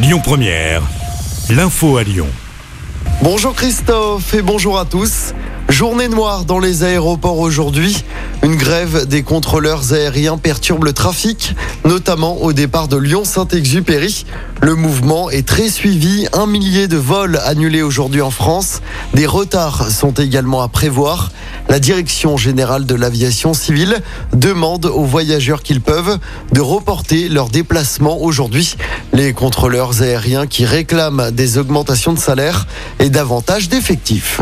Lyon Première, l'info à Lyon. Bonjour Christophe et bonjour à tous. Journée noire dans les aéroports aujourd'hui. Une grève des contrôleurs aériens perturbe le trafic, notamment au départ de Lyon-Saint-Exupéry. Le mouvement est très suivi. Un millier de vols annulés aujourd'hui en France. Des retards sont également à prévoir. La Direction générale de l'aviation civile demande aux voyageurs qu'ils peuvent de reporter leur déplacement aujourd'hui. Les contrôleurs aériens qui réclament des augmentations de salaire et davantage d'effectifs.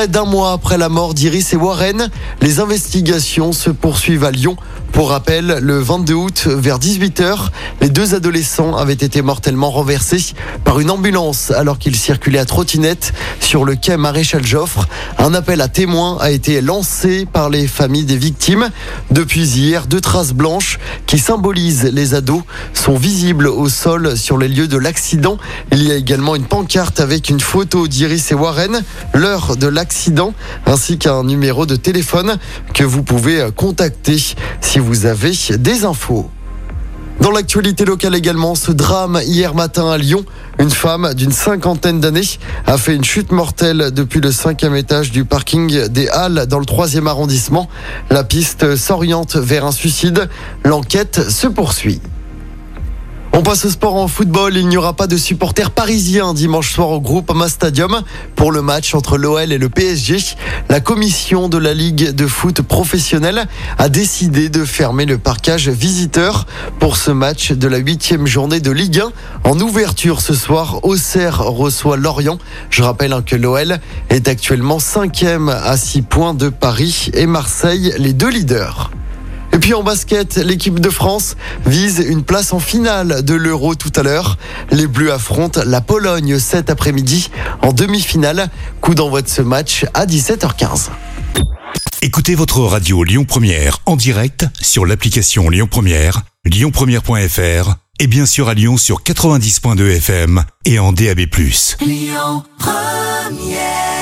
Près d'un mois après la mort d'Iris et Warren, les investigations se poursuivent à Lyon. Pour rappel, le 22 août, vers 18h, les deux adolescents avaient été mortellement renversés par une ambulance alors qu'ils circulaient à trottinette sur le quai Maréchal Joffre. Un appel à témoins a été lancé par les familles des victimes. Depuis hier, deux traces blanches qui symbolisent les ados sont visibles au sol sur les lieux de l'accident. Il y a également une pancarte avec une photo d'Iris et Warren, l'heure de l'accident, ainsi qu'un numéro de téléphone que vous pouvez contacter si vous avez des infos. Dans l'actualité locale également, ce drame hier matin à Lyon. Une femme d'une cinquantaine d'années a fait une chute mortelle depuis le cinquième étage du parking des Halles dans le troisième arrondissement. La piste s'oriente vers un suicide. L'enquête se poursuit. On passe au sport en football. Il n'y aura pas de supporters parisiens dimanche soir au groupe Ama Stadium pour le match entre l'OL et le PSG. La commission de la Ligue de foot professionnelle a décidé de fermer le parcage visiteur pour ce match de la huitième journée de Ligue 1. En ouverture ce soir, Auxerre reçoit Lorient. Je rappelle hein, que l'OL est actuellement cinquième à six points de Paris et Marseille, les deux leaders. Et puis en basket, l'équipe de France vise une place en finale de l'Euro tout à l'heure. Les Bleus affrontent la Pologne cet après-midi en demi-finale. Coup d'envoi de ce match à 17h15. Écoutez votre radio Lyon Première en direct sur l'application Lyon Première, lyonpremière.fr et bien sûr à Lyon sur 90.2 FM et en DAB+. Lyon Première